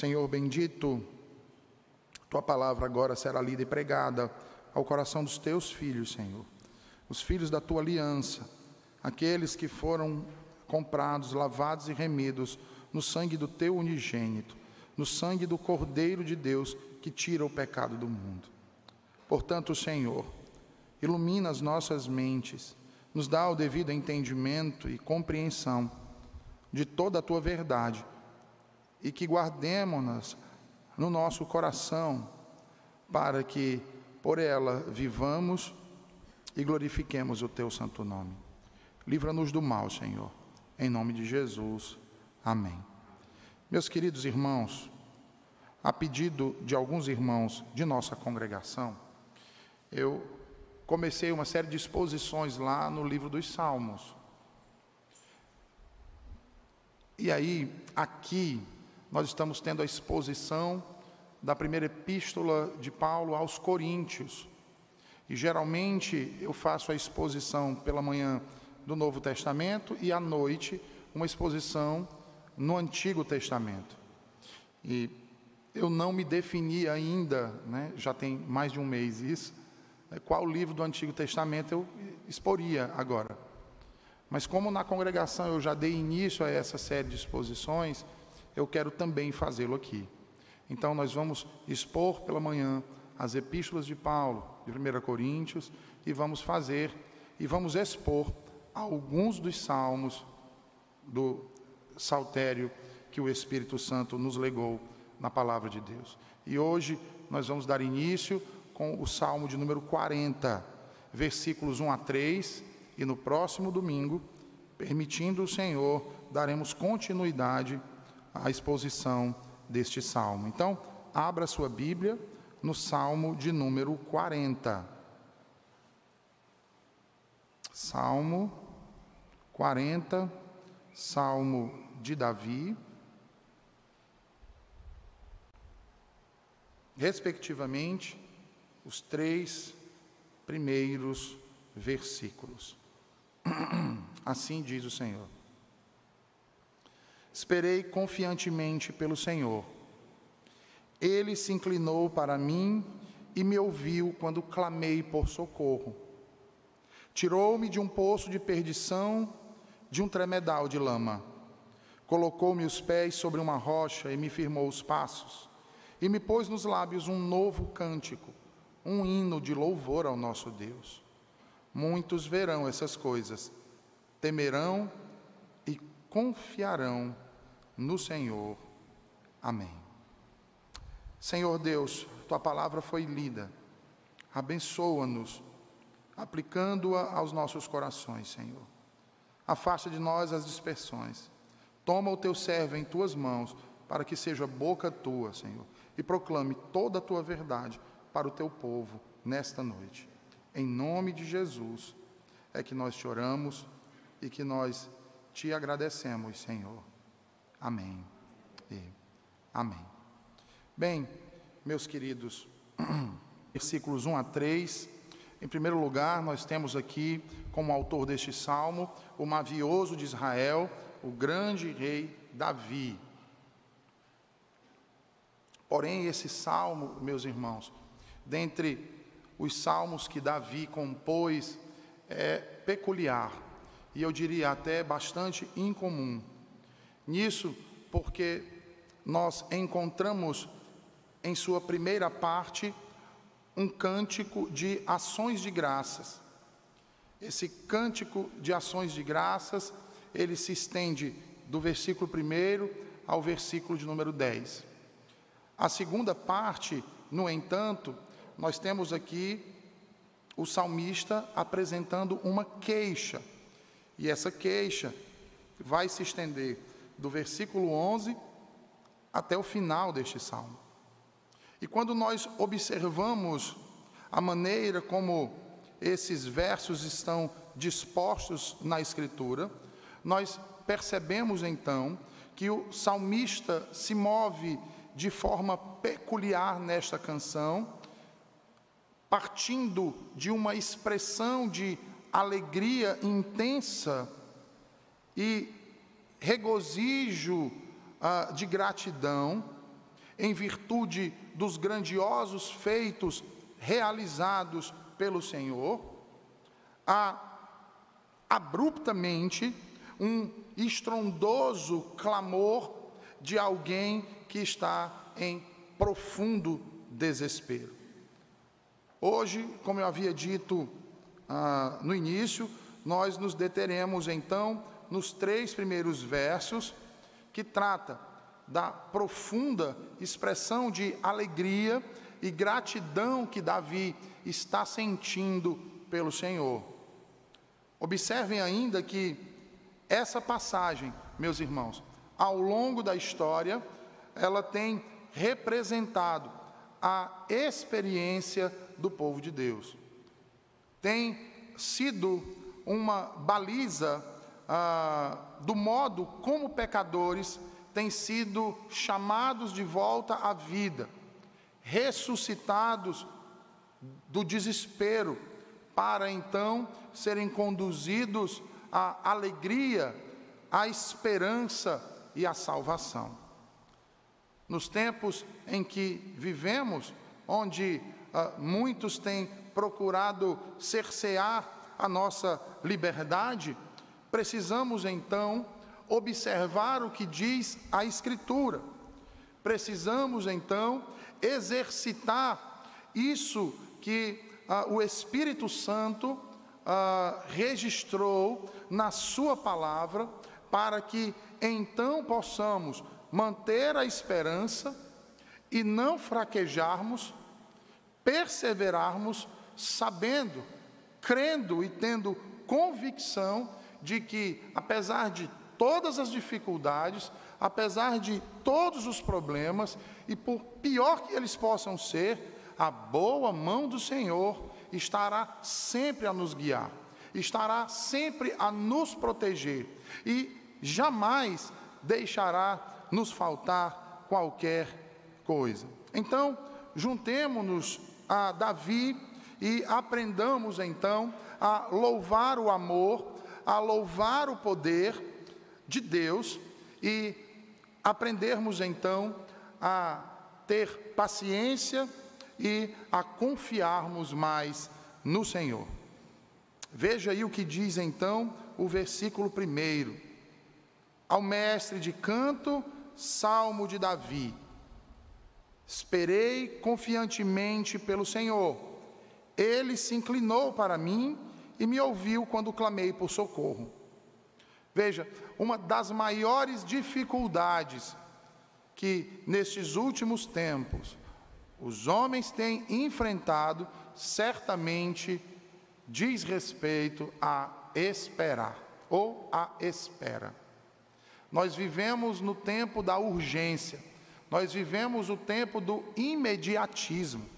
Senhor bendito, tua palavra agora será lida e pregada ao coração dos teus filhos, Senhor, os filhos da tua aliança, aqueles que foram comprados, lavados e remidos no sangue do teu unigênito, no sangue do Cordeiro de Deus que tira o pecado do mundo. Portanto, Senhor, ilumina as nossas mentes, nos dá o devido entendimento e compreensão de toda a tua verdade e que guardemos-nas no nosso coração para que por ela vivamos e glorifiquemos o teu santo nome. Livra-nos do mal, Senhor. Em nome de Jesus. Amém. Meus queridos irmãos, a pedido de alguns irmãos de nossa congregação, eu comecei uma série de exposições lá no livro dos Salmos. E aí, aqui, nós estamos tendo a exposição da primeira epístola de Paulo aos Coríntios. E geralmente eu faço a exposição pela manhã do Novo Testamento e à noite uma exposição no Antigo Testamento. E eu não me defini ainda, né, já tem mais de um mês isso, né, qual livro do Antigo Testamento eu exporia agora. Mas como na congregação eu já dei início a essa série de exposições, eu quero também fazê-lo aqui. Então nós vamos expor pela manhã as epístolas de Paulo, de 1 Coríntios, e vamos fazer e vamos expor alguns dos salmos do saltério que o Espírito Santo nos legou na palavra de Deus. E hoje nós vamos dar início com o salmo de número 40, versículos 1 a 3, e no próximo domingo, permitindo o Senhor, daremos continuidade à exposição deste salmo. Então, abra sua Bíblia no salmo de número 40. Salmo 40, salmo de Davi, respectivamente, os três primeiros versículos. Assim diz o Senhor. Esperei confiantemente pelo Senhor. Ele se inclinou para mim e me ouviu quando clamei por socorro. Tirou-me de um poço de perdição, de um tremedal de lama. Colocou-me os pés sobre uma rocha e me firmou os passos. E me pôs nos lábios um novo cântico, um hino de louvor ao nosso Deus. Muitos verão essas coisas, temerão confiarão no Senhor. Amém. Senhor Deus, tua palavra foi lida. Abençoa-nos, aplicando-a aos nossos corações, Senhor. Afasta de nós as dispersões. Toma o teu servo em tuas mãos, para que seja boca tua, Senhor, e proclame toda a tua verdade para o teu povo nesta noite. Em nome de Jesus é que nós te oramos e que nós te agradecemos, Senhor. Amém. E amém. Bem, meus queridos, versículos 1 a 3. Em primeiro lugar, nós temos aqui como autor deste salmo o mavioso de Israel, o grande rei Davi. Porém, esse salmo, meus irmãos, dentre os salmos que Davi compôs, é peculiar e eu diria até bastante incomum. Nisso, porque nós encontramos em sua primeira parte, um cântico de ações de graças. Esse cântico de ações de graças, ele se estende do versículo 1 ao versículo de número 10. A segunda parte, no entanto, nós temos aqui o salmista apresentando uma queixa. E essa queixa vai se estender do versículo 11 até o final deste salmo. E quando nós observamos a maneira como esses versos estão dispostos na Escritura, nós percebemos então que o salmista se move de forma peculiar nesta canção, partindo de uma expressão de alegria intensa e regozijo ah, de gratidão em virtude dos grandiosos feitos realizados pelo Senhor, há abruptamente um estrondoso clamor de alguém que está em profundo desespero. Hoje, como eu havia dito ah, no início, nós nos deteremos então nos três primeiros versos que trata da profunda expressão de alegria e gratidão que Davi está sentindo pelo Senhor. Observem ainda que essa passagem, meus irmãos, ao longo da história, ela tem representado a experiência do povo de Deus. Tem sido uma baliza ah, do modo como pecadores têm sido chamados de volta à vida, ressuscitados do desespero, para então serem conduzidos à alegria, à esperança e à salvação. Nos tempos em que vivemos, onde ah, muitos têm procurado cercear a nossa liberdade, precisamos então observar o que diz a Escritura. Precisamos então exercitar isso que ah, o Espírito Santo ah, registrou na Sua palavra, para que então possamos manter a esperança e não fraquejarmos, perseverarmos, sabendo, crendo e tendo convicção de que, apesar de todas as dificuldades, apesar de todos os problemas, e por pior que eles possam ser, a boa mão do Senhor estará sempre a nos guiar, estará sempre a nos proteger e jamais deixará nos faltar qualquer coisa. Então, juntemo-nos a Davi e aprendamos então a louvar o amor, a louvar o poder de Deus e aprendermos então a ter paciência e a confiarmos mais no Senhor. Veja aí o que diz então o versículo primeiro. Ao mestre de canto, salmo de Davi. Esperei confiantemente pelo Senhor. Ele se inclinou para mim e me ouviu quando clamei por socorro. Veja, uma das maiores dificuldades que nestes últimos tempos os homens têm enfrentado, certamente diz respeito a esperar ou a espera. Nós vivemos no tempo da urgência, nós vivemos o tempo do imediatismo.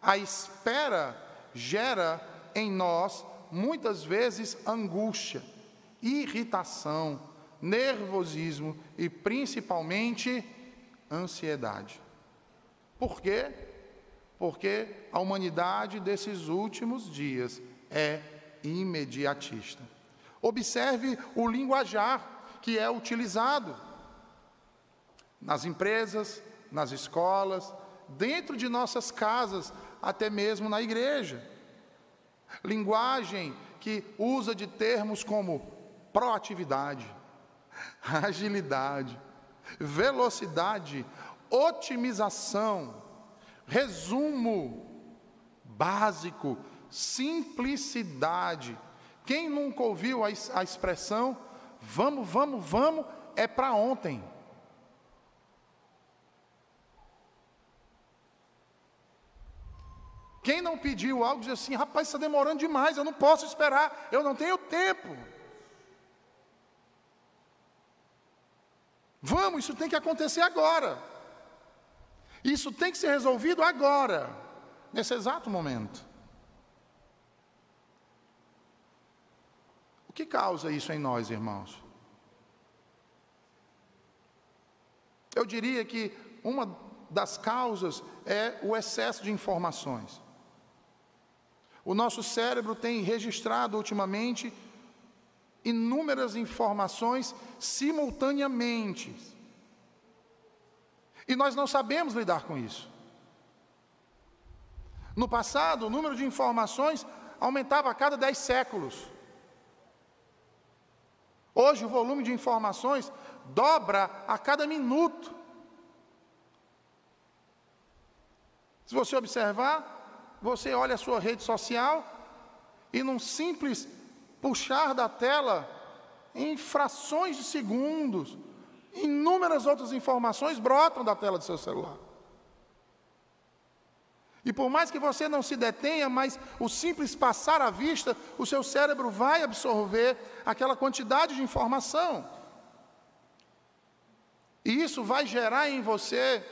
A espera gera em nós muitas vezes angústia, irritação, nervosismo e principalmente ansiedade. Por quê? Porque a humanidade desses últimos dias é imediatista. Observe o linguajar que é utilizado nas empresas, nas escolas, dentro de nossas casas, até mesmo na igreja. Linguagem que usa de termos como proatividade, agilidade, velocidade, otimização, resumo básico, simplicidade. Quem nunca ouviu a, expressão vamos, vamos, vamos, é para ontem? Quem não pediu algo diz assim: rapaz, está demorando demais, eu não posso esperar, eu não tenho tempo. Vamos, isso tem que acontecer agora. Isso tem que ser resolvido agora, nesse exato momento. O que causa isso em nós, irmãos? Eu diria que uma das causas é o excesso de informações. O nosso cérebro tem registrado ultimamente inúmeras informações simultaneamente. E nós não sabemos lidar com isso. No passado, o número de informações aumentava a cada dez séculos. Hoje, o volume de informações dobra a cada minuto. Se você observar, você olha a sua rede social e num simples puxar da tela, em frações de segundos, inúmeras outras informações brotam da tela do seu celular. E por mais que você não se detenha, mas o simples passar à vista, o seu cérebro vai absorver aquela quantidade de informação. E isso vai gerar em você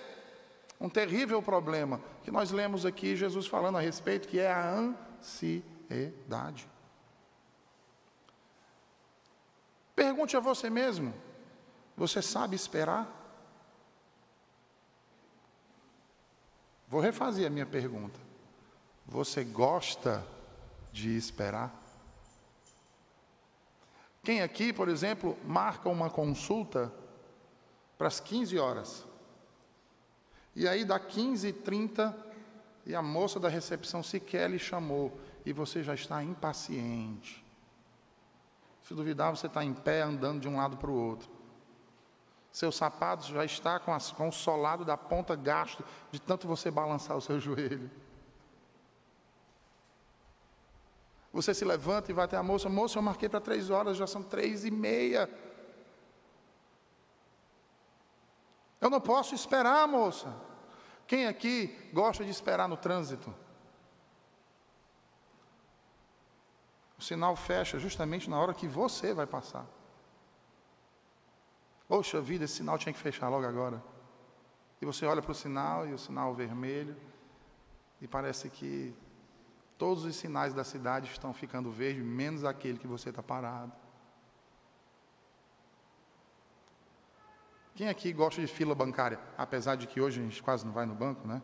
um terrível problema, que nós lemos aqui Jesus falando a respeito, que é a ansiedade. Pergunte a você mesmo: você sabe esperar? Vou refazer a minha pergunta. Você gosta de esperar? Quem aqui, por exemplo, marca uma consulta para as 15 horas? E aí dá 15 h 30 e a moça da recepção sequer lhe chamou e você já está impaciente. Se duvidar, você está em pé andando de um lado para o outro. Seu sapato já está com, as, com o solado da ponta gasto de tanto você balançar o seu joelho. Você se levanta e vai até a moça, moça, eu marquei para três horas, já são três e meia. Eu não posso esperar, moça. Quem aqui gosta de esperar no trânsito? O sinal fecha justamente na hora que você vai passar. Poxa vida, esse sinal tinha que fechar logo agora. E você olha para o sinal e o sinal vermelho, e parece que todos os sinais da cidade estão ficando verdes, menos aquele que você está parado. Quem aqui gosta de fila bancária? Apesar de que hoje a gente quase não vai no banco, né?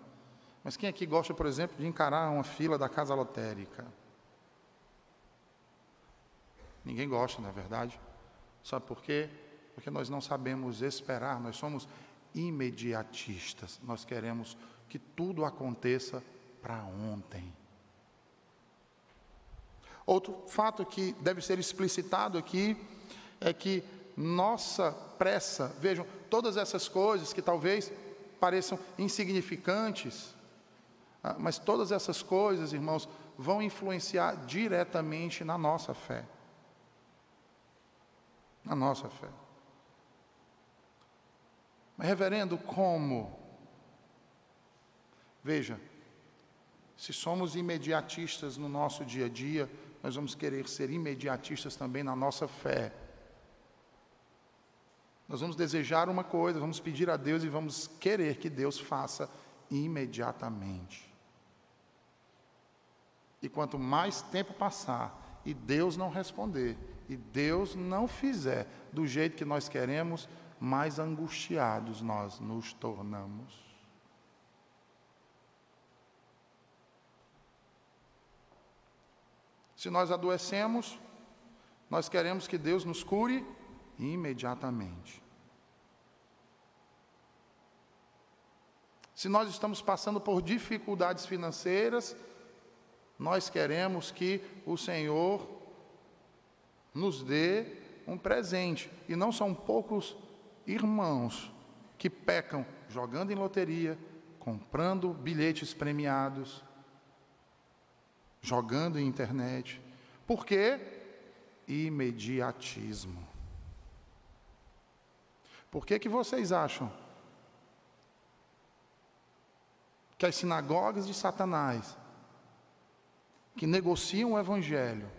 Mas quem aqui gosta, por exemplo, de encarar uma fila da casa lotérica? Ninguém gosta, não é verdade? Sabe por quê? porque nós não sabemos esperar, nós somos imediatistas, nós queremos que tudo aconteça para ontem. Outro fato que deve ser explicitado aqui é que nossa pressa, vejam, todas essas coisas que talvez pareçam insignificantes, ah, mas todas essas coisas, irmãos, vão influenciar diretamente na nossa fé. Na nossa fé. Mas, reverendo, como? Veja, se somos imediatistas no nosso dia a dia, nós vamos querer ser imediatistas também na nossa fé. Nós vamos desejar uma coisa, vamos pedir a Deus e vamos querer que Deus faça imediatamente. E quanto mais tempo passar e Deus não responder, e Deus não fizer do jeito que nós queremos, mais angustiados nós nos tornamos. Se nós adoecemos, nós queremos que Deus nos cure imediatamente. Se nós estamos passando por dificuldades financeiras, nós queremos que o Senhor nos dê um presente. E não são poucos irmãos que pecam jogando em loteria, comprando bilhetes premiados, jogando em internet. Por quê? Imediatismo. Por que, que vocês acham que as sinagogas de Satanás, que negociam o Evangelho,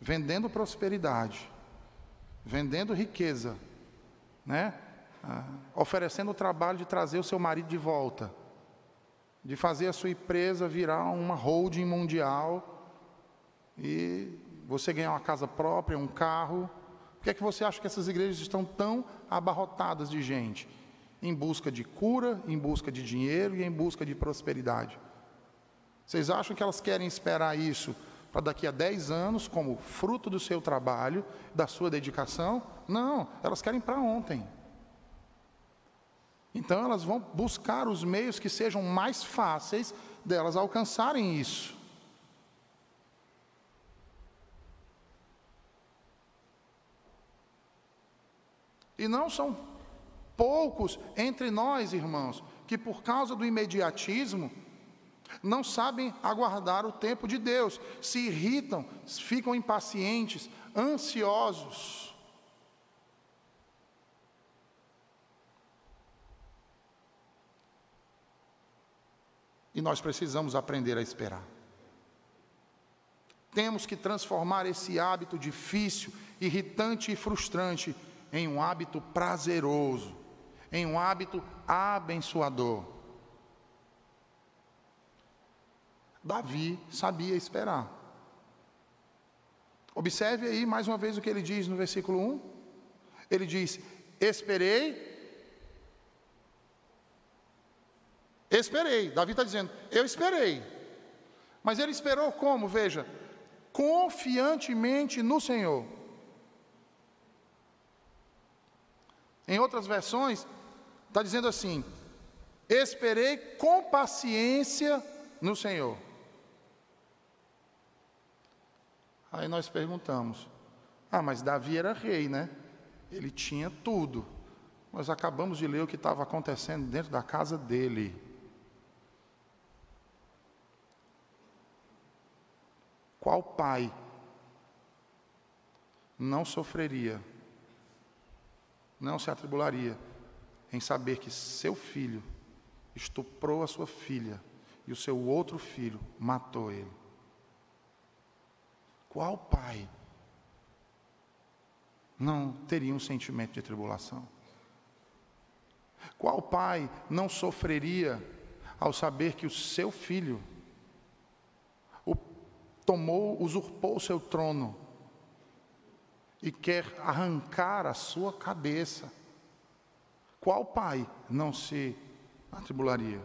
vendendo prosperidade, vendendo riqueza, né? Ah, oferecendo o trabalho de trazer o seu marido de volta, de fazer a sua empresa virar uma holding mundial e você ganhar uma casa própria, um carro. Por que é que você acha que essas igrejas estão tão abarrotadas de gente? Em busca de cura, em busca de dinheiro e em busca de prosperidade. Vocês acham que elas querem esperar isso para daqui a 10 anos, como fruto do seu trabalho, da sua dedicação. Não, elas querem para ontem. Então elas vão buscar os meios que sejam mais fáceis delas alcançarem isso. E não são poucos entre nós, irmãos, que por causa do imediatismo não sabem aguardar o tempo de Deus, se irritam, ficam impacientes, ansiosos. E nós precisamos aprender a esperar. Temos que transformar esse hábito difícil, irritante e frustrante em um hábito prazeroso, em um hábito abençoador. Davi sabia esperar. Observe aí mais uma vez o que ele diz no versículo 1. Ele diz: Esperei. Esperei. Davi está dizendo: Eu esperei. Mas ele esperou como? Veja, confiantemente no Senhor. Em outras versões, está dizendo assim: Esperei com paciência no Senhor. Aí nós perguntamos: Ah, mas Davi era rei, né? Ele tinha tudo. Nós acabamos de ler o que estava acontecendo dentro da casa dele. Qual pai não sofreria não se atribularia em saber que seu filho estuprou a sua filha e o seu outro filho matou ele. Qual pai não teria um sentimento de tribulação? Qual pai não sofreria ao saber que o seu filho o tomou, usurpou o seu trono e quer arrancar a sua cabeça, qual pai não se atribularia?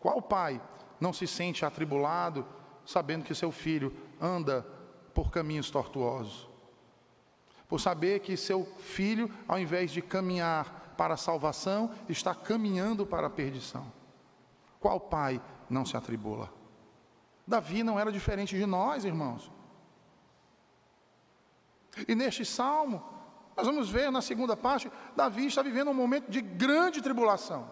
Qual pai não se sente atribulado sabendo que seu filho anda por caminhos tortuosos? Por saber que seu filho, ao invés de caminhar para a salvação, está caminhando para a perdição. Qual pai não se atribula? Davi não era diferente de nós, irmãos. E neste salmo, nós vamos ver na segunda parte, Davi está vivendo um momento de grande tribulação.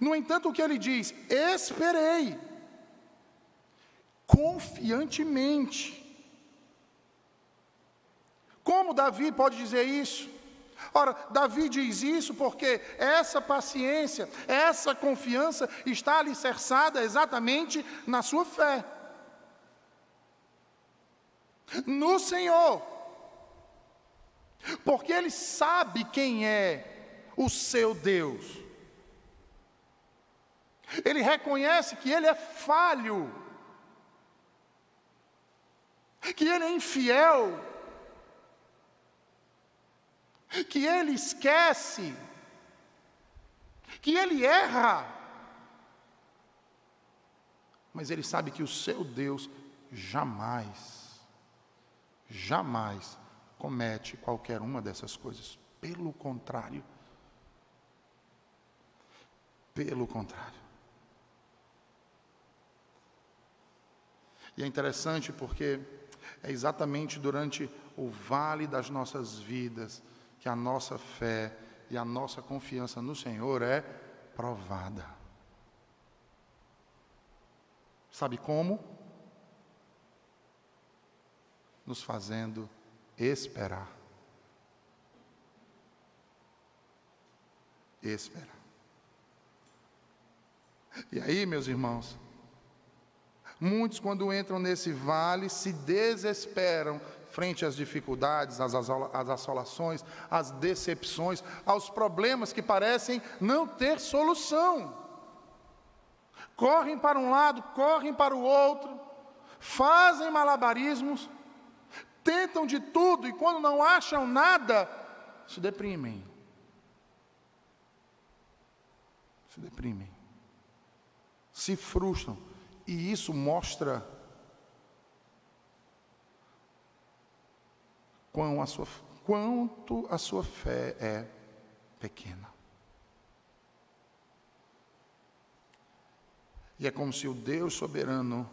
No entanto, o que ele diz? Esperei, confiantemente. Como Davi pode dizer isso? Ora, Davi diz isso porque essa paciência, essa confiança está alicerçada exatamente na sua fé. No Senhor. Porque ele sabe quem é o seu Deus. Ele reconhece que ele é falho, que ele é infiel, que ele esquece, que ele erra. Mas ele sabe que o seu Deus jamais, jamais comete qualquer uma dessas coisas. Pelo contrário. Pelo contrário. E é interessante porque é exatamente durante o vale das nossas vidas que a nossa fé e a nossa confiança no Senhor é provada. Sabe como? Nos fazendo esperar. Esperar. E aí, meus irmãos, muitos, quando entram nesse vale, se desesperam frente às dificuldades, às, assolações, às decepções, aos problemas que parecem não ter solução. Correm para um lado, correm para o outro, fazem malabarismos, tentam de tudo e quando não acham nada, se deprimem. Se deprimem. Se frustram. E isso mostra quão a sua, quanto a sua fé é pequena. E é como se o Deus soberano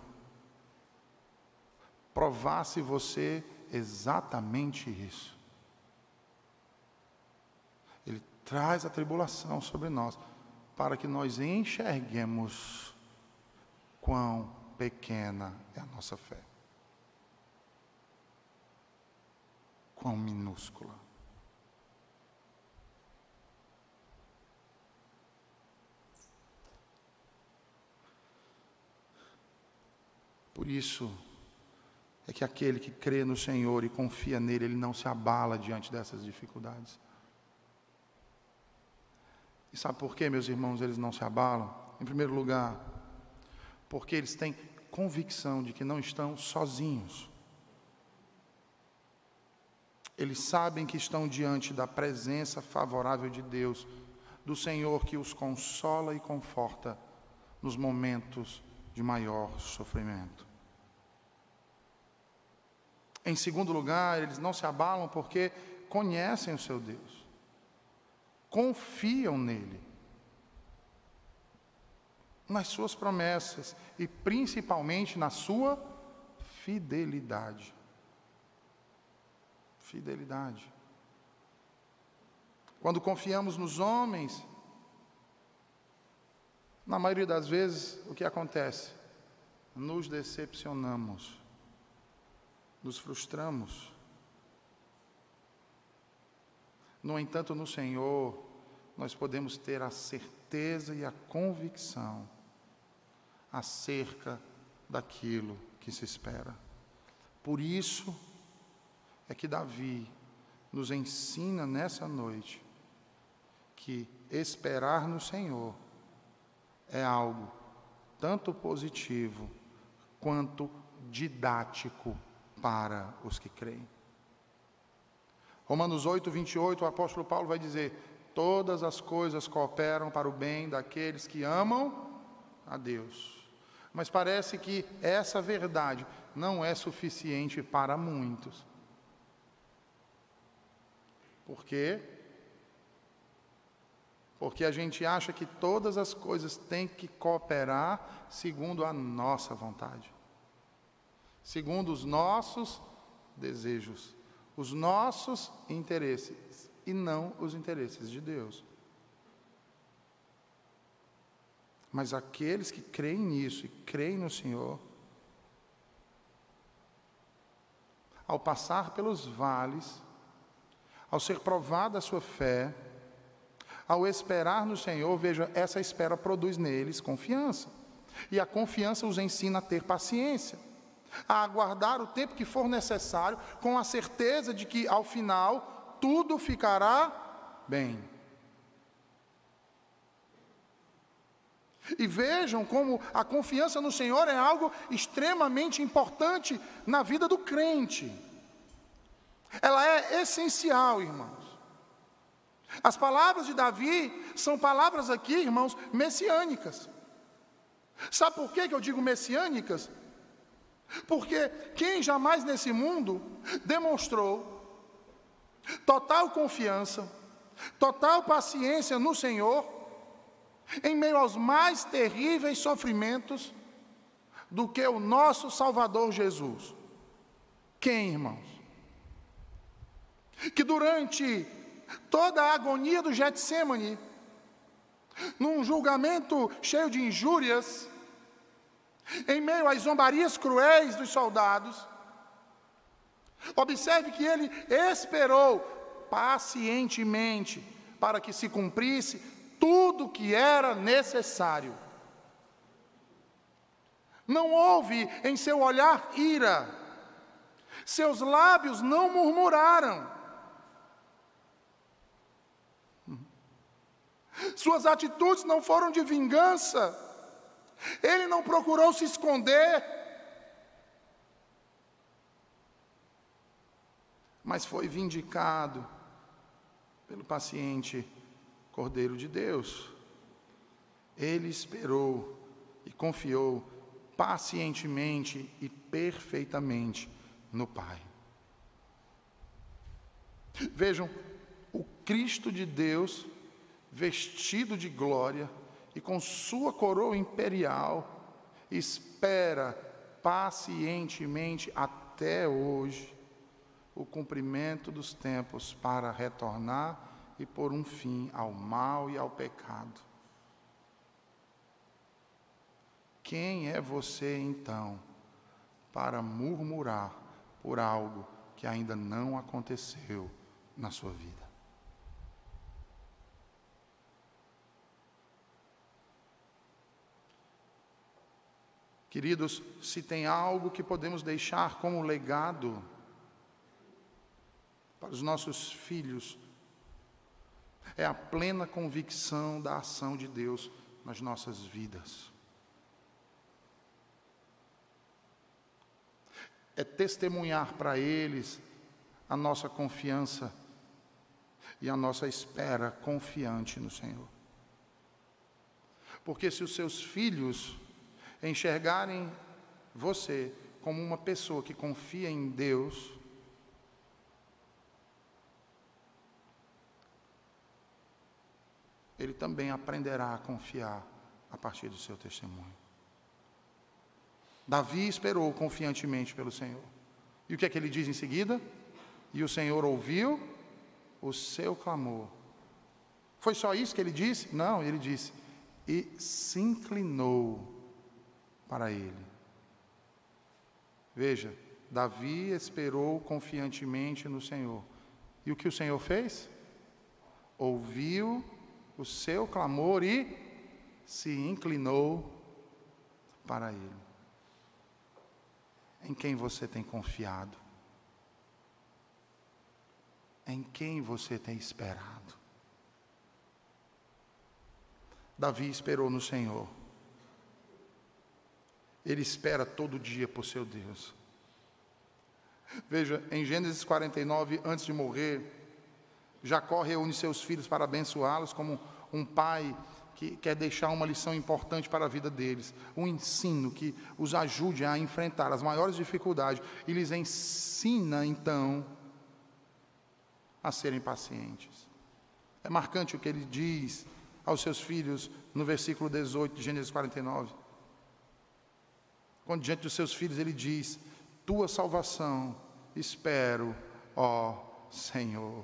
provasse você exatamente isso. Ele traz a tribulação sobre nós para que nós enxerguemos quão pequena é a nossa fé. Quão minúscula. Por isso, é que aquele que crê no Senhor e confia nele, ele não se abala diante dessas dificuldades. E sabe por que, meus irmãos, eles não se abalam? Em primeiro lugar, porque eles têm convicção de que não estão sozinhos. Eles sabem que estão diante da presença favorável de Deus, do Senhor que os consola e conforta nos momentos de maior sofrimento. Em segundo lugar, eles não se abalam porque conhecem o seu Deus, confiam nele, nas suas promessas e principalmente na sua fidelidade. Fidelidade. Quando confiamos nos homens, na maioria das vezes, o que acontece? Nos decepcionamos nos frustramos. No entanto, no Senhor, nós podemos ter a certeza e a convicção acerca daquilo que se espera. Por isso é que Davi nos ensina nessa noite que esperar no Senhor é algo tanto positivo quanto didático para os que creem. Romanos 8, 28, o apóstolo Paulo vai dizer: Todas as coisas cooperam para o bem daqueles que amam a Deus. Mas parece que essa verdade não é suficiente para muitos. Por quê? Porque a gente acha que todas as coisas têm que cooperar segundo a nossa vontade segundo os nossos desejos, os nossos interesses e não os interesses de Deus. Mas aqueles que creem nisso e creem no Senhor, ao passar pelos vales, ao ser provada a sua fé, ao esperar no Senhor, veja, essa espera produz neles confiança. E a confiança os ensina a ter paciência a aguardar o tempo que for necessário, com a certeza de que ao final tudo ficará bem. E vejam como a confiança no Senhor é algo extremamente importante na vida do crente. Ela é essencial, irmãos. As palavras de Davi são palavras aqui, irmãos, messiânicas. Sabe por que eu digo messiânicas? Porque quem jamais nesse mundo demonstrou total confiança, total paciência no Senhor, em meio aos mais terríveis sofrimentos, do que o nosso Salvador Jesus? Quem, irmãos? Que durante toda a agonia do Getsemane, num julgamento cheio de injúrias, em meio às zombarias cruéis dos soldados, observe que ele esperou pacientemente para que se cumprisse tudo o que era necessário. Não houve em seu olhar ira, seus lábios não murmuraram, suas atitudes não foram de vingança, ele não procurou se esconder, mas foi vindicado pelo paciente Cordeiro de Deus. Ele esperou e confiou pacientemente e perfeitamente no Pai. Vejam, o Cristo de Deus, vestido de glória e com sua coroa imperial, espera pacientemente até hoje o cumprimento dos tempos para retornar e pôr um fim ao mal e ao pecado. Quem é você então para murmurar por algo que ainda não aconteceu na sua vida? Queridos, se tem algo que podemos deixar como legado para os nossos filhos, é a plena convicção da ação de Deus nas nossas vidas. é testemunhar para eles a nossa confiança e a nossa espera confiante no Senhor. Porque se os seus filhos enxergarem você como uma pessoa que confia em Deus, ele também aprenderá a confiar a partir do seu testemunho. Davi esperou confiantemente pelo Senhor. E o que é que ele diz em seguida? E o Senhor ouviu o seu clamor. Foi só isso que ele disse? Não, ele disse: e se inclinou para ele. Veja, Davi esperou confiantemente no Senhor. E o que o Senhor fez? Ouviu o seu clamor e se inclinou para ele. Em quem você tem confiado? Em quem você tem esperado? Davi esperou no Senhor. Ele espera todo dia por seu Deus. Veja, em Gênesis 49, antes de morrer, Jacó reúne seus filhos para abençoá-los como um pai que quer deixar uma lição importante para a vida deles, um ensino que os ajude a enfrentar as maiores dificuldades e lhes ensina então a serem pacientes. É marcante o que ele diz aos seus filhos no versículo 18 de Gênesis 49. Quando diante dos seus filhos ele diz: Tua salvação espero, ó Senhor.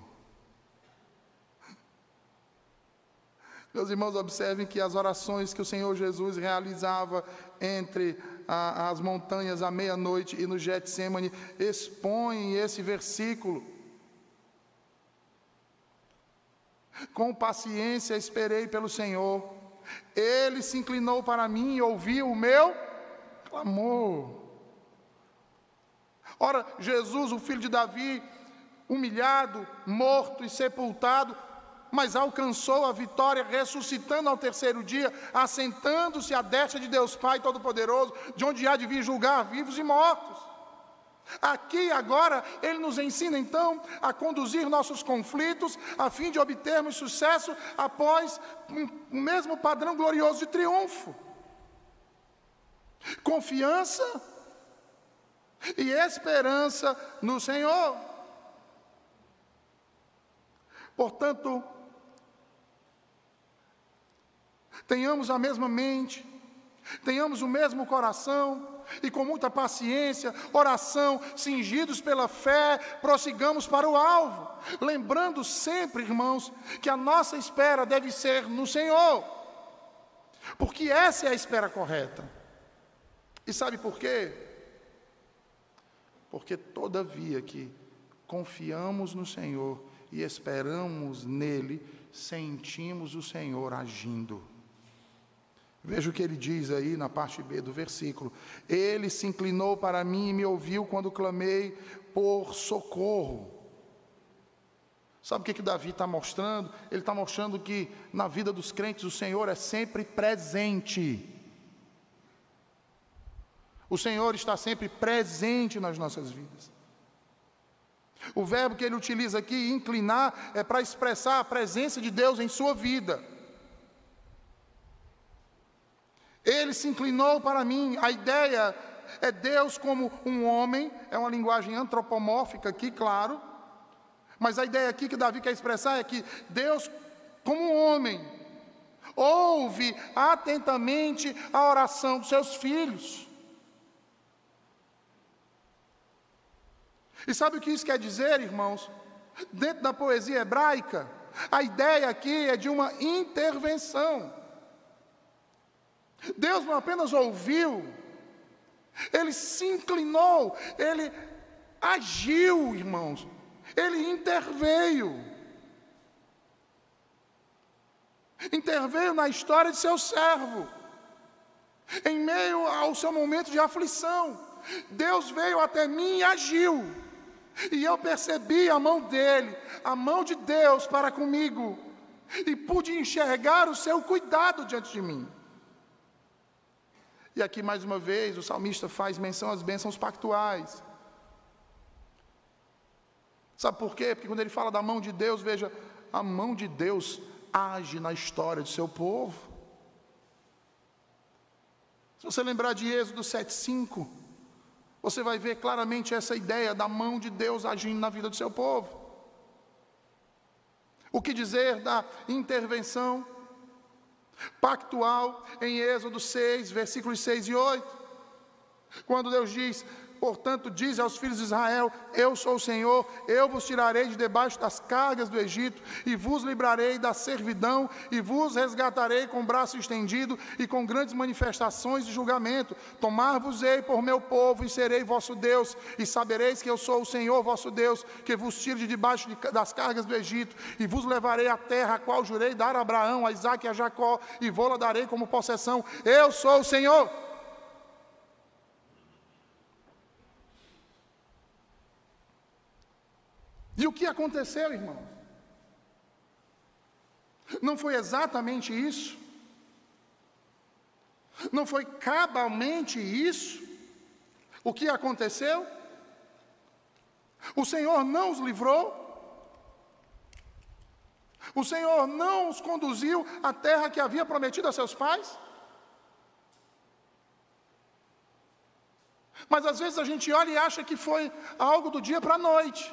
Meus irmãos, observem que as orações que o Senhor Jesus realizava entre a, as montanhas à meia-noite e no Getsemane expõem esse versículo. Com paciência esperei pelo Senhor, ele se inclinou para mim e ouviu o meu clamor. Ora, Jesus, o filho de Davi, humilhado, morto e sepultado, mas alcançou a vitória, ressuscitando ao terceiro dia, assentando-se à destra de Deus Pai Todo-Poderoso, de onde há de vir julgar vivos e mortos. Aqui agora ele nos ensina então a conduzir nossos conflitos a fim de obtermos sucesso após o um mesmo padrão glorioso de triunfo. Confiança e esperança no Senhor. Portanto, tenhamos a mesma mente, tenhamos o mesmo coração e com muita paciência, oração, cingidos pela fé, prossigamos para o alvo, lembrando sempre, irmãos, que a nossa espera deve ser no Senhor, porque essa é a espera correta. E sabe por quê? Porque todavia que confiamos no Senhor e esperamos nele, sentimos o Senhor agindo. Veja o que ele diz aí na parte B do versículo. Ele se inclinou para mim e me ouviu quando clamei por socorro. Sabe o que, que Davi está mostrando? Ele está mostrando que na vida dos crentes o Senhor é sempre presente. O Senhor está sempre presente nas nossas vidas. O verbo que ele utiliza aqui, inclinar, é para expressar a presença de Deus em sua vida. Ele se inclinou para mim. A ideia é Deus como um homem, é uma linguagem antropomórfica aqui, claro, Mas a ideia aqui que Davi quer expressar é que Deus, como um homem, ouve atentamente a oração dos seus filhos. E sabe o que isso quer dizer, irmãos? Dentro da poesia hebraica, a ideia aqui é de uma intervenção. Deus não apenas ouviu, ele se inclinou, ele agiu, irmãos, ele interveio. Interveio na história de seu servo, em meio ao seu momento de aflição. Deus veio até mim e agiu, e eu percebi a mão dele, a mão de Deus para comigo, e pude enxergar o seu cuidado diante de mim. E aqui mais uma vez o salmista faz menção às bênçãos pactuais. Sabe por quê? Porque quando ele fala da mão de Deus, veja, a mão de Deus age na história do seu povo. Se você lembrar de Êxodo 7,5, você vai ver claramente essa ideia da mão de Deus agindo na vida do seu povo. O que dizer da intervenção pactual em Êxodo 6, versículos 6 e 8? Quando Deus diz: Portanto, diz aos filhos de Israel: Eu sou o Senhor, eu vos tirarei de debaixo das cargas do Egito, e vos livrarei da servidão, e vos resgatarei com braço estendido e com grandes manifestações de julgamento. Tomar-vos-ei por meu povo, e serei vosso Deus, e sabereis que eu sou o Senhor vosso Deus, que vos tiro de debaixo de, das cargas do Egito, e vos levarei à terra a qual jurei dar a Abraão, a Isaque e a Jacó, e vou-la darei como possessão. Eu sou o Senhor. E o que aconteceu, irmãos? Não foi exatamente isso? Não foi cabalmente isso? O que aconteceu? O Senhor não os livrou? O Senhor não os conduziu à terra que havia prometido a seus pais? Mas às vezes a gente olha e acha que foi algo do dia para a noite.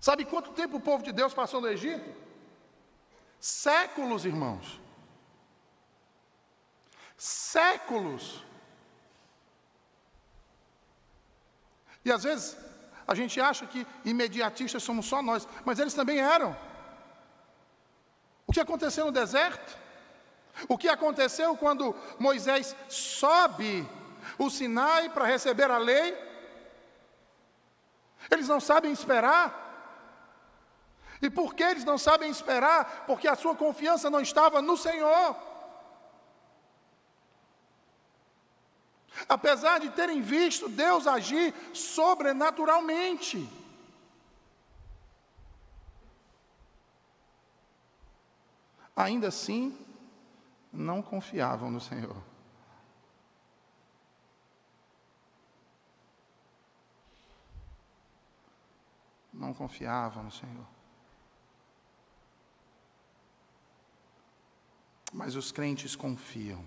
Sabe quanto tempo o povo de Deus passou no Egito? Séculos, irmãos. Séculos. E às vezes a gente acha que imediatistas somos só nós, mas eles também eram. O que aconteceu no deserto? O que aconteceu quando Moisés sobe o Sinai para receber a lei? Eles não sabem esperar. E por que eles não sabem esperar? Porque a sua confiança não estava no Senhor. Apesar de terem visto Deus agir sobrenaturalmente. Ainda assim, não confiavam no Senhor. Não confiavam no Senhor. Mas os crentes confiam.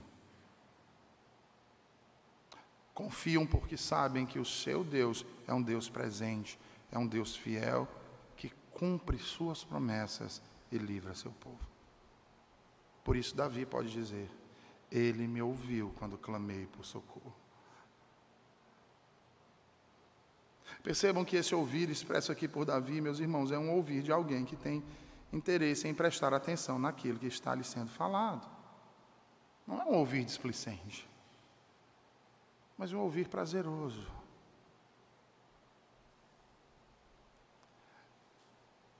Confiam porque sabem que o seu Deus é um Deus presente, é um Deus fiel, que cumpre suas promessas e livra seu povo. Por isso, Davi pode dizer: Ele me ouviu quando clamei por socorro. Percebam que esse ouvir expresso aqui por Davi, meus irmãos, é um ouvir de alguém que tem interesse em prestar atenção naquilo que está lhe sendo falado. Não é um ouvir displicente, mas um ouvir prazeroso.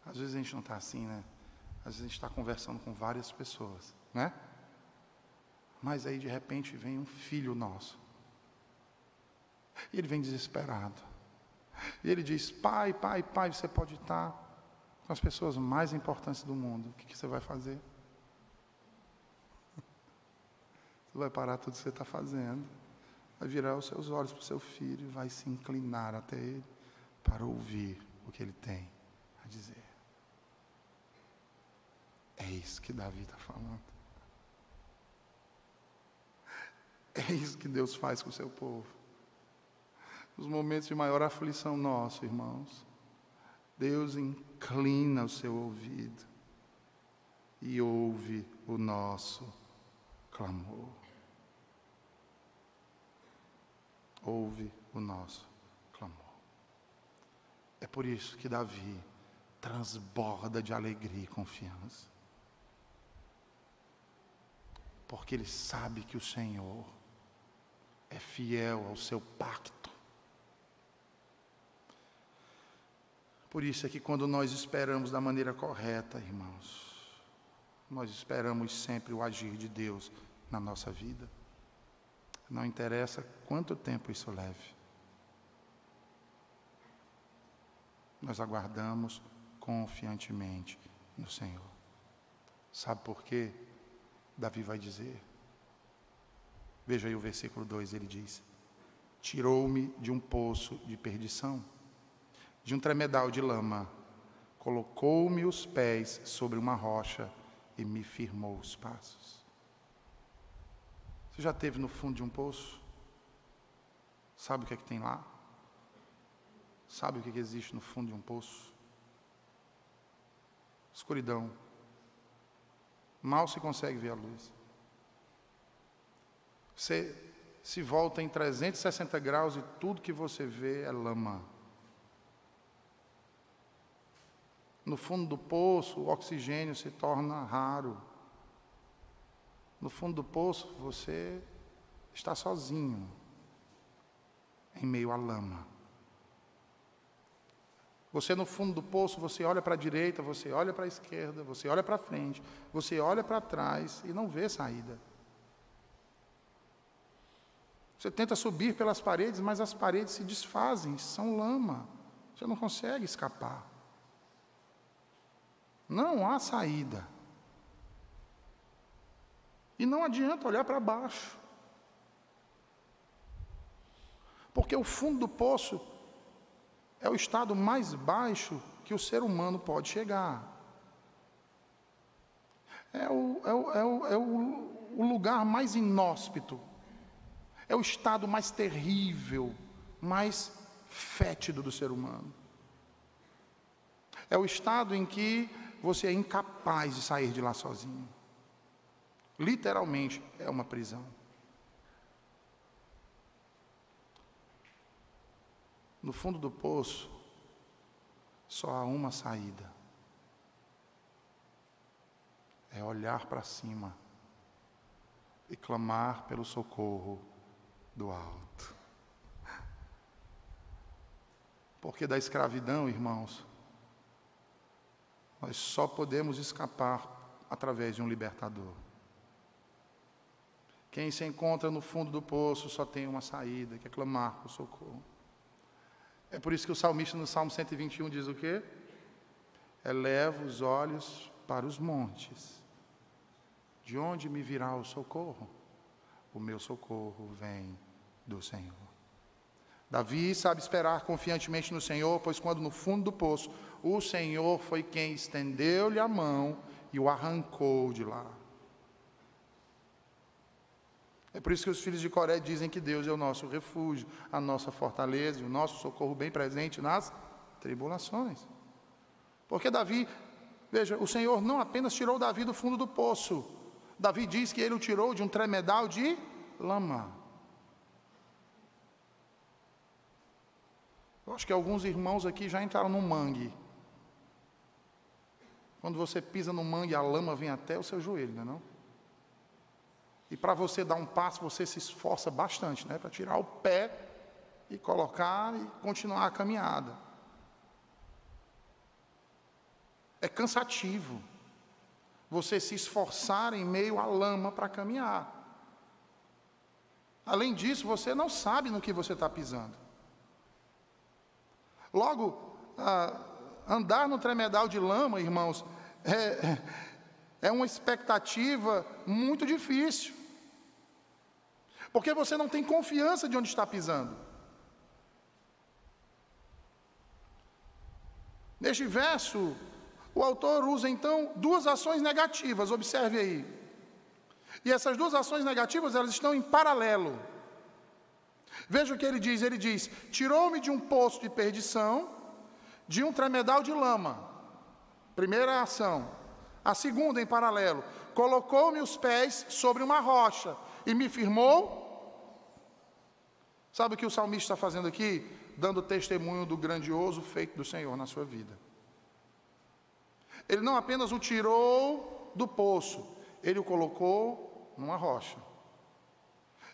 Às vezes a gente não está assim, né? Às vezes a gente está conversando com várias pessoas, né? Mas aí de repente vem um filho nosso. E ele vem desesperado. E ele diz: Pai, pai, pai, você pode estar com as pessoas mais importantes do mundo, o que, que você vai fazer? Você vai parar tudo que você está fazendo, vai virar os seus olhos para o seu filho e vai se inclinar até ele para ouvir o que ele tem a dizer. É isso que Davi está falando. É isso que Deus faz com o seu povo. Nos momentos de maior aflição nossa, irmãos, Deus inclina o seu ouvido e ouve o nosso clamor. Ouve o nosso clamor. É por isso que Davi transborda de alegria e confiança. Porque ele sabe que o Senhor é fiel ao seu pacto. Por isso é que quando nós esperamos da maneira correta, irmãos, nós esperamos sempre o agir de Deus na nossa vida. Não interessa quanto tempo isso leve. Nós aguardamos confiantemente no Senhor. Sabe por quê? Davi vai dizer. Veja aí o versículo 2, ele diz: Tirou-me de um poço de perdição de um tremedal de lama, colocou-me os pés sobre uma rocha e me firmou os passos. Você já esteve no fundo de um poço? Sabe o que é que tem lá? Sabe o que, é que existe no fundo de um poço? Escuridão. Mal se consegue ver a luz. Você se volta em 360 graus e tudo que você vê é lama. No fundo do poço, o oxigênio se torna raro. No fundo do poço, você está sozinho, em meio à lama. Você no fundo do poço, você olha para a direita, você olha para a esquerda, você olha para frente, você olha para trás e não vê saída. Você tenta subir pelas paredes, mas as paredes se desfazem, são lama. Você não consegue escapar. Não há saída. E não adianta olhar para baixo. Porque o fundo do poço é o estado mais baixo que o ser humano pode chegar. É o, é o, é o, é o, lugar mais inóspito. É o estado mais terrível, mais fétido do ser humano. É o estado em que você é incapaz de sair de lá sozinho. Literalmente é uma prisão. No fundo do poço, só há uma saída. É olhar para cima e clamar pelo socorro do alto. Porque da escravidão, irmãos, nós só podemos escapar através de um libertador. Quem se encontra no fundo do poço só tem uma saída, que é clamar por socorro. É por isso que o salmista no Salmo 121 diz o quê? Eleva os olhos para os montes. De onde me virá o socorro? O meu socorro vem do Senhor. Davi sabe esperar confiantemente no Senhor, pois quando no fundo do poço o Senhor foi quem estendeu-lhe a mão e o arrancou de lá. É por isso que os filhos de Coré dizem que Deus é o nosso refúgio, a nossa fortaleza o nosso socorro bem presente nas tribulações. Porque Davi, veja, o Senhor não apenas tirou Davi do fundo do poço, Davi diz que ele o tirou de um tremedal de lama. Eu acho que alguns irmãos aqui já entraram no mangue. Quando você pisa no mangue, a lama vem até o seu joelho, não é não? E para você dar um passo, você se esforça bastante, né? Para tirar o pé e colocar e continuar a caminhada. É cansativo você se esforçar em meio à lama para caminhar. Além disso, você não sabe no que você está pisando. Logo, ah, Andar no tremedal de lama, irmãos, é, é uma expectativa muito difícil. Porque você não tem confiança de onde está pisando. Neste verso, o autor usa então duas ações negativas, observe aí. E essas duas ações negativas, elas estão em paralelo. Veja o que ele diz: ele diz: Tirou-me de um poço de perdição, de um tremedal de lama. Primeira ação. A segunda, em paralelo: Colocou-me os pés sobre uma rocha e me firmou. Sabe o que o salmista está fazendo aqui? Dando testemunho do grandioso feito do Senhor na sua vida. Ele não apenas o tirou do poço, ele o colocou numa rocha.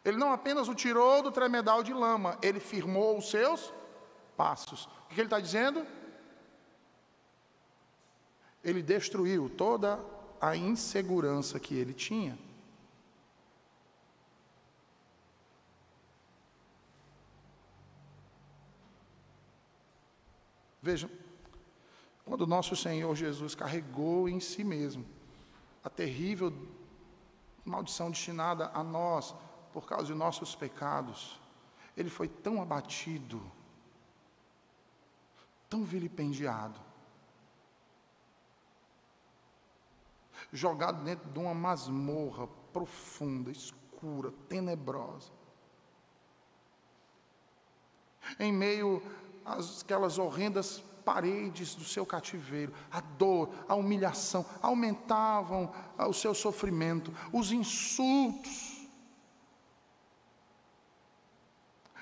Ele não apenas o tirou do tremedal de lama, ele firmou os seus passos. O que ele está dizendo? Ele destruiu toda a insegurança que ele tinha. Vejam, quando nosso Senhor Jesus carregou em si mesmo a terrível maldição destinada a nós por causa de nossos pecados, ele foi tão abatido, tão vilipendiado, jogado dentro de uma masmorra profunda, escura, tenebrosa. Em meio àquelas horrendas paredes do seu cativeiro, a dor, a humilhação aumentavam o seu sofrimento, os insultos.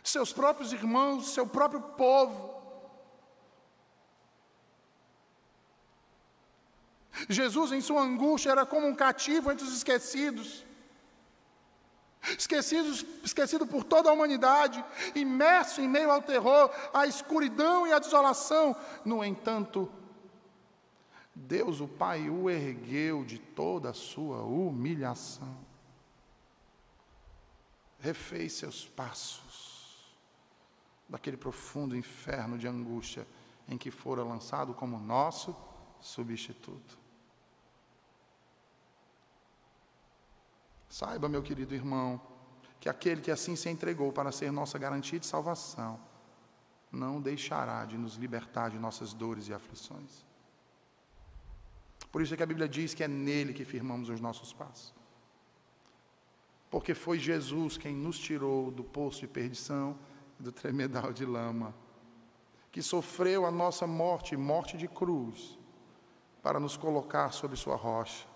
Seus próprios irmãos, seu próprio povo. Jesus, em sua angústia, era como um cativo entre os esquecidos esquecido, esquecido por toda a humanidade, imerso em meio ao terror, à escuridão e à desolação. No entanto, Deus, o Pai, o ergueu de toda a sua humilhação, refez seus passos daquele profundo inferno de angústia em que fora lançado como nosso substituto. Saiba, meu querido irmão, que aquele que assim se entregou para ser nossa garantia de salvação, não deixará de nos libertar de nossas dores e aflições. Por isso é que a Bíblia diz que é nele que firmamos os nossos passos. Porque foi Jesus quem nos tirou do poço de perdição do tremedal de lama, que sofreu a nossa morte, morte de cruz, para nos colocar sobre sua rocha.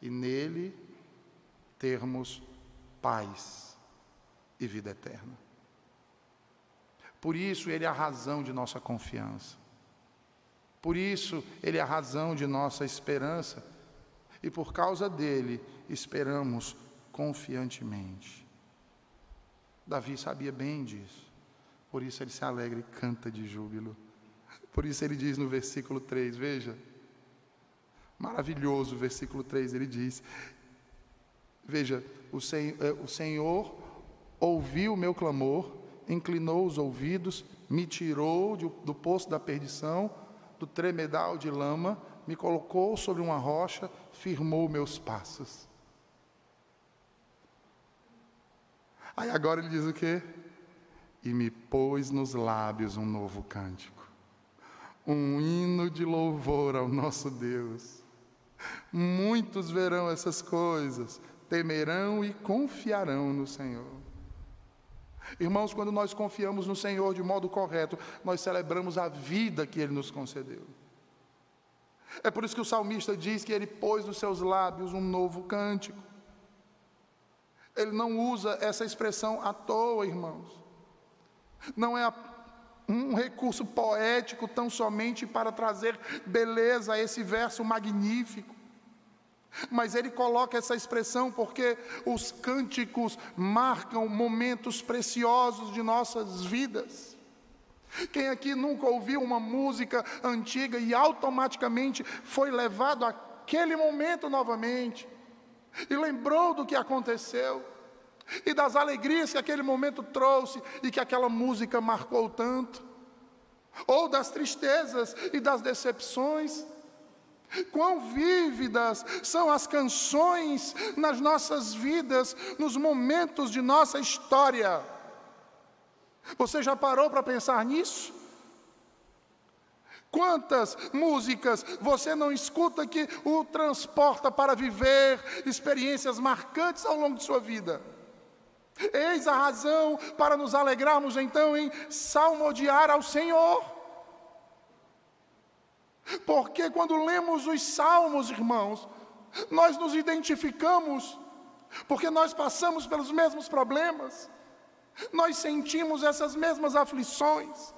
E nele termos paz e vida eterna. Por isso, Ele é a razão de nossa confiança. Por isso, Ele é a razão de nossa esperança. E por causa dele, esperamos confiantemente. Davi sabia bem disso. Por isso, ele se alegra e canta de júbilo. Por isso, ele diz no versículo 3, veja. Maravilhoso o versículo 3, ele diz: Veja, o, sen, é, o Senhor ouviu o meu clamor, inclinou os ouvidos, me tirou de, do poço da perdição, do tremedal de lama, me colocou sobre uma rocha, firmou meus passos. Aí agora ele diz o quê? E me pôs nos lábios um novo cântico, um hino de louvor ao nosso Deus. Muitos verão essas coisas, temerão e confiarão no Senhor. Irmãos, quando nós confiamos no Senhor de modo correto, nós celebramos a vida que Ele nos concedeu. É por isso que o salmista diz que ele pôs nos seus lábios um novo cântico. Ele não usa essa expressão à toa, irmãos. Não é um recurso poético tão somente para trazer beleza a esse verso magnífico. Mas ele coloca essa expressão porque os cânticos marcam momentos preciosos de nossas vidas. Quem aqui nunca ouviu uma música antiga e automaticamente foi levado àquele momento novamente e lembrou do que aconteceu e das alegrias que aquele momento trouxe e que aquela música marcou tanto, ou das tristezas e das decepções? Quão vívidas são as canções nas nossas vidas, nos momentos de nossa história. Você já parou para pensar nisso? Quantas músicas você não escuta que o transporta para viver experiências marcantes ao longo de sua vida? Eis a razão para nos alegrarmos então em salmodiar ao Senhor. Porque quando lemos os salmos, irmãos, nós nos identificamos, porque nós passamos pelos mesmos problemas, nós sentimos essas mesmas aflições,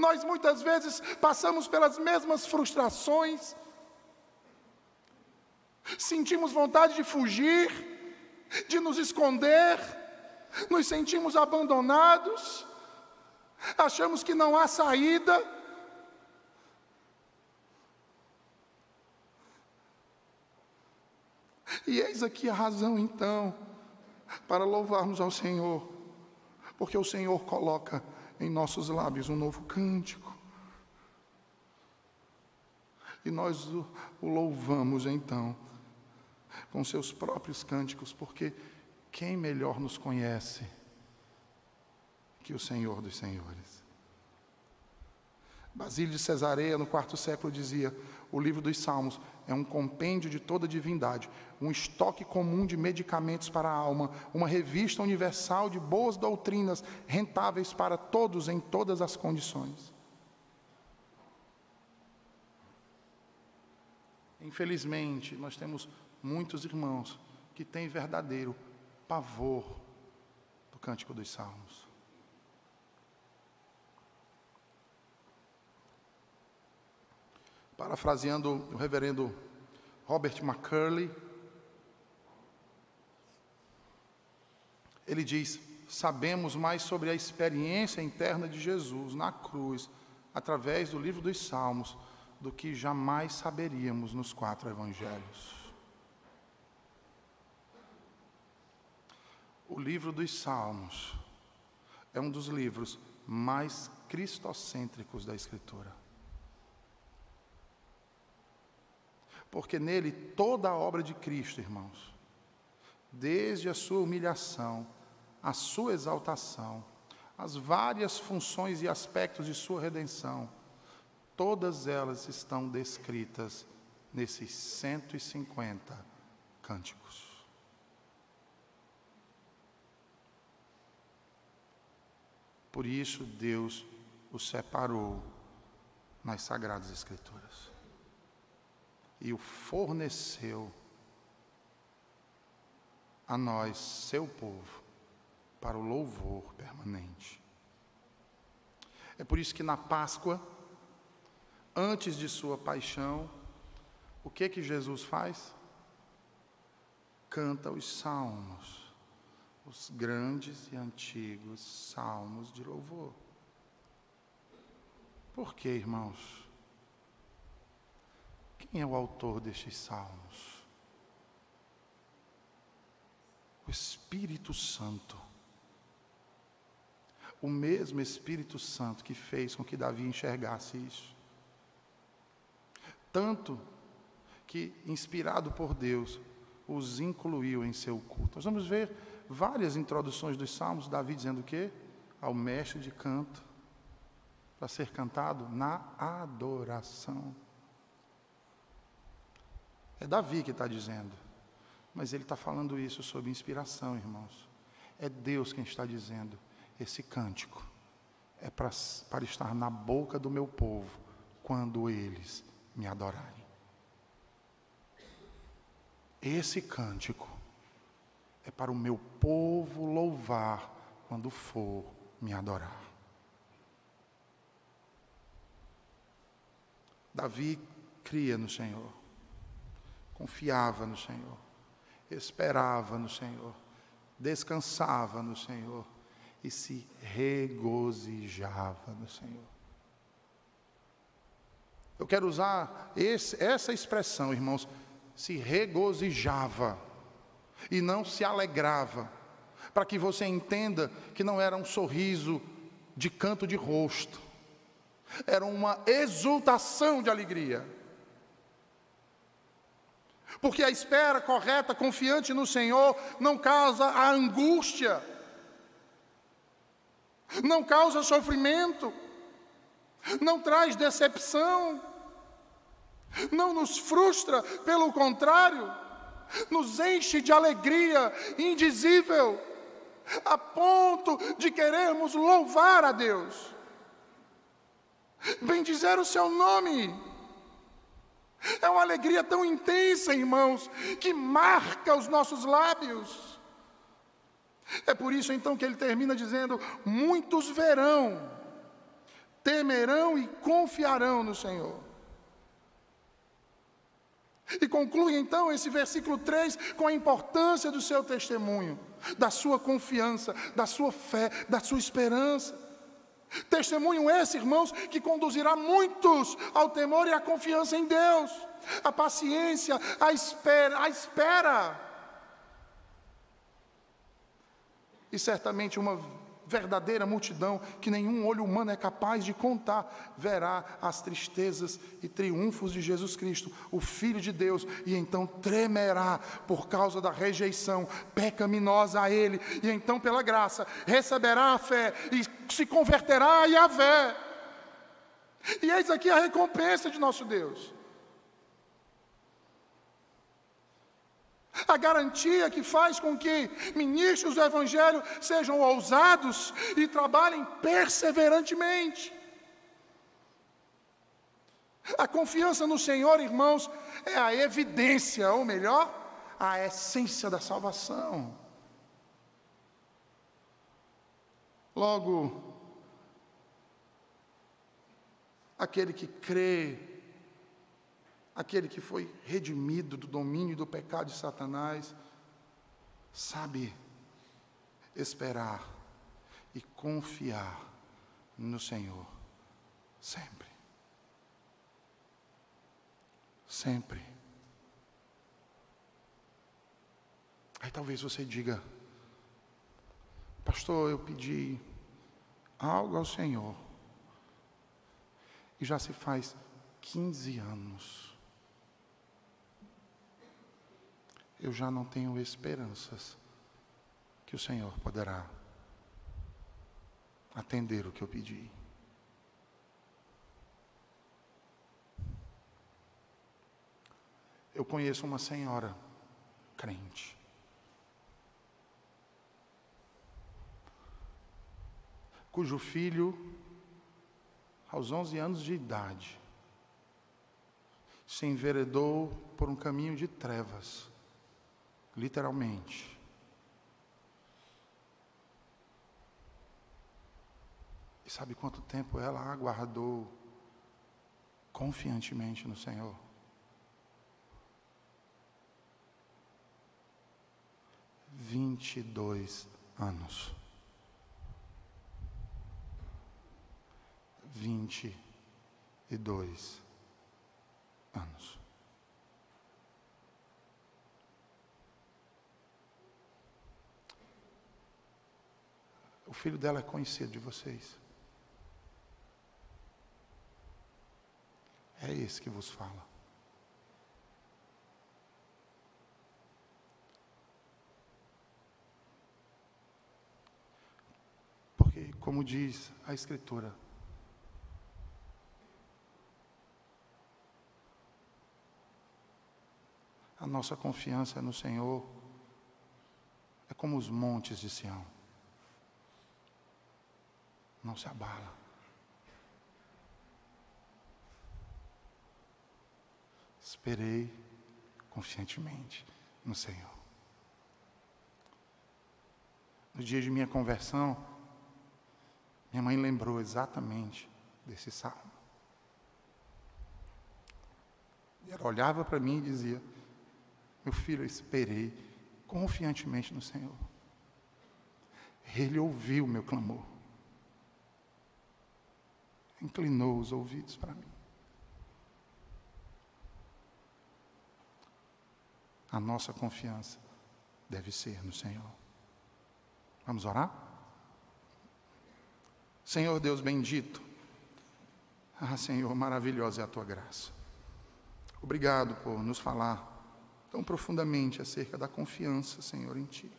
nós muitas vezes passamos pelas mesmas frustrações, sentimos vontade de fugir, de nos esconder, nos sentimos abandonados, achamos que não há saída. E eis aqui a razão, então, para louvarmos ao Senhor, porque o Senhor coloca em nossos lábios um novo cântico. E nós o, louvamos então com seus próprios cânticos, porque quem melhor nos conhece que o Senhor dos Senhores? Basílio de Cesareia, no quarto século, dizia: o livro dos Salmos é um compêndio de toda divindade, um estoque comum de medicamentos para a alma, uma revista universal de boas doutrinas, rentáveis para todos em todas as condições. Infelizmente, nós temos muitos irmãos que têm verdadeiro pavor do Cântico dos Salmos. Parafraseando o reverendo Robert McCurley, ele diz: Sabemos mais sobre a experiência interna de Jesus na cruz, através do livro dos Salmos, do que jamais saberíamos nos quatro evangelhos. O livro dos Salmos é um dos livros mais cristocêntricos da Escritura. Porque nele toda a obra de Cristo, irmãos, desde a sua humilhação, a sua exaltação, as várias funções e aspectos de sua redenção, todas elas estão descritas nesses 150 cânticos. Por isso Deus o separou nas Sagradas Escrituras e o forneceu a nós, seu povo, para o louvor permanente. É por isso que na Páscoa, antes de sua paixão, o que que Jesus faz? Canta os salmos os grandes e antigos salmos de louvor. Por que, irmãos? Quem é o autor destes salmos? O Espírito Santo. O mesmo Espírito Santo que fez com que Davi enxergasse isso. Tanto que, inspirado por Deus, os incluiu em seu culto. Nós vamos ver várias introduções dos salmos, Davi dizendo o quê? Ao mestre de canto, para ser cantado na adoração. É Davi que está dizendo, mas ele está falando isso sob inspiração, irmãos. É Deus quem está dizendo, esse cântico é para, estar na boca do meu povo quando eles me adorarem. Esse cântico é para o meu povo louvar quando for me adorar. Davi cria no Senhor, confiava no Senhor, esperava no Senhor, descansava no Senhor e se regozijava no Senhor. Eu quero usar esse, essa expressão, irmãos, se regozijava e não se alegrava, para que você entenda que não era um sorriso de canto de rosto, era uma exultação de alegria. Porque a espera correta, confiante no Senhor, não causa a angústia, não causa sofrimento, não traz decepção, não nos frustra, pelo contrário, nos enche de alegria indizível, a ponto de querermos louvar a Deus, bendizer o seu nome. É uma alegria tão intensa, irmãos, que marca os nossos lábios. É por isso então que ele termina dizendo: Muitos verão, temerão e confiarão no Senhor. E conclui então esse versículo 3 com a importância do seu testemunho, da sua confiança, da sua fé, da sua esperança. Testemunho esse, irmãos, que conduzirá muitos ao temor e à confiança em Deus, a paciência, a espera, a espera. E certamente uma verdadeira multidão que nenhum olho humano é capaz de contar, verá as tristezas e triunfos de Jesus Cristo, o Filho de Deus, e então tremerá por causa da rejeição pecaminosa a Ele, e então, pela graça, receberá a fé e se converterá a Yahvé. E eis aqui a recompensa de nosso Deus. A garantia que faz com que ministros do Evangelho sejam ousados e trabalhem perseverantemente. A confiança no Senhor, irmãos, é a evidência, ou melhor, a essência da salvação. Logo, aquele que crê aquele que foi redimido do domínio do pecado de Satanás, sabe esperar e confiar no Senhor sempre. Sempre. Aí talvez você diga, pastor, eu pedi algo ao Senhor e já se faz 15 anos. eu já não tenho esperanças que o Senhor poderá atender o que eu pedi. Eu conheço uma senhora crente. Cujo filho, aos 11 anos de idade, se enveredou por um caminho de trevas literalmente. E sabe quanto tempo ela aguardou confiantemente no Senhor? Vinte e dois anos. Vinte e dois anos. O filho dela é conhecido de vocês. É esse que vos fala. Porque, como diz a Escritura, a nossa confiança no Senhor é como os montes de Sião não se abala. Esperei confiantemente no Senhor. No dia de minha conversão, minha mãe lembrou exatamente desse salmo. Ela olhava para mim e dizia: Meu filho, eu esperei confiantemente no Senhor. Ele ouviu o meu clamor inclinou os ouvidos para mim. A nossa confiança deve ser no Senhor. Vamos orar? Senhor Deus bendito, ah Senhor, maravilhosa é a tua graça. Obrigado por nos falar tão profundamente acerca da confiança, Senhor, em Ti.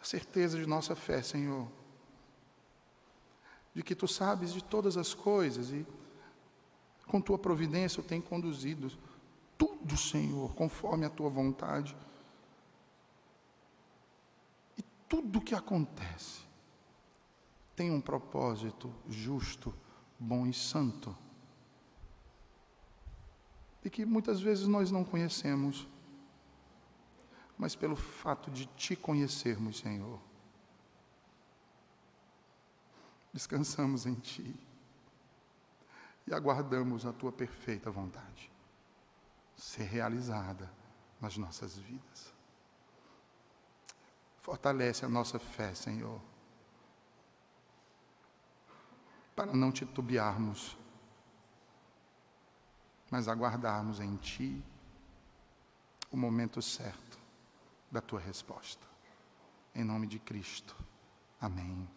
A certeza de nossa fé, Senhor, de que tu sabes de todas as coisas e com tua providência eu tenho conduzido tudo, Senhor, conforme a tua vontade. tudo que acontece tem um propósito justo, bom e santo. E que muitas vezes nós não conhecemos, mas pelo fato de te conhecermos, Senhor, descansamos em Ti e aguardamos a Tua perfeita vontade ser realizada nas nossas vidas. Fortalece a nossa fé, Senhor, para não titubearmos, mas aguardarmos em Ti o momento certo da Tua resposta. Em nome de Cristo. Amém.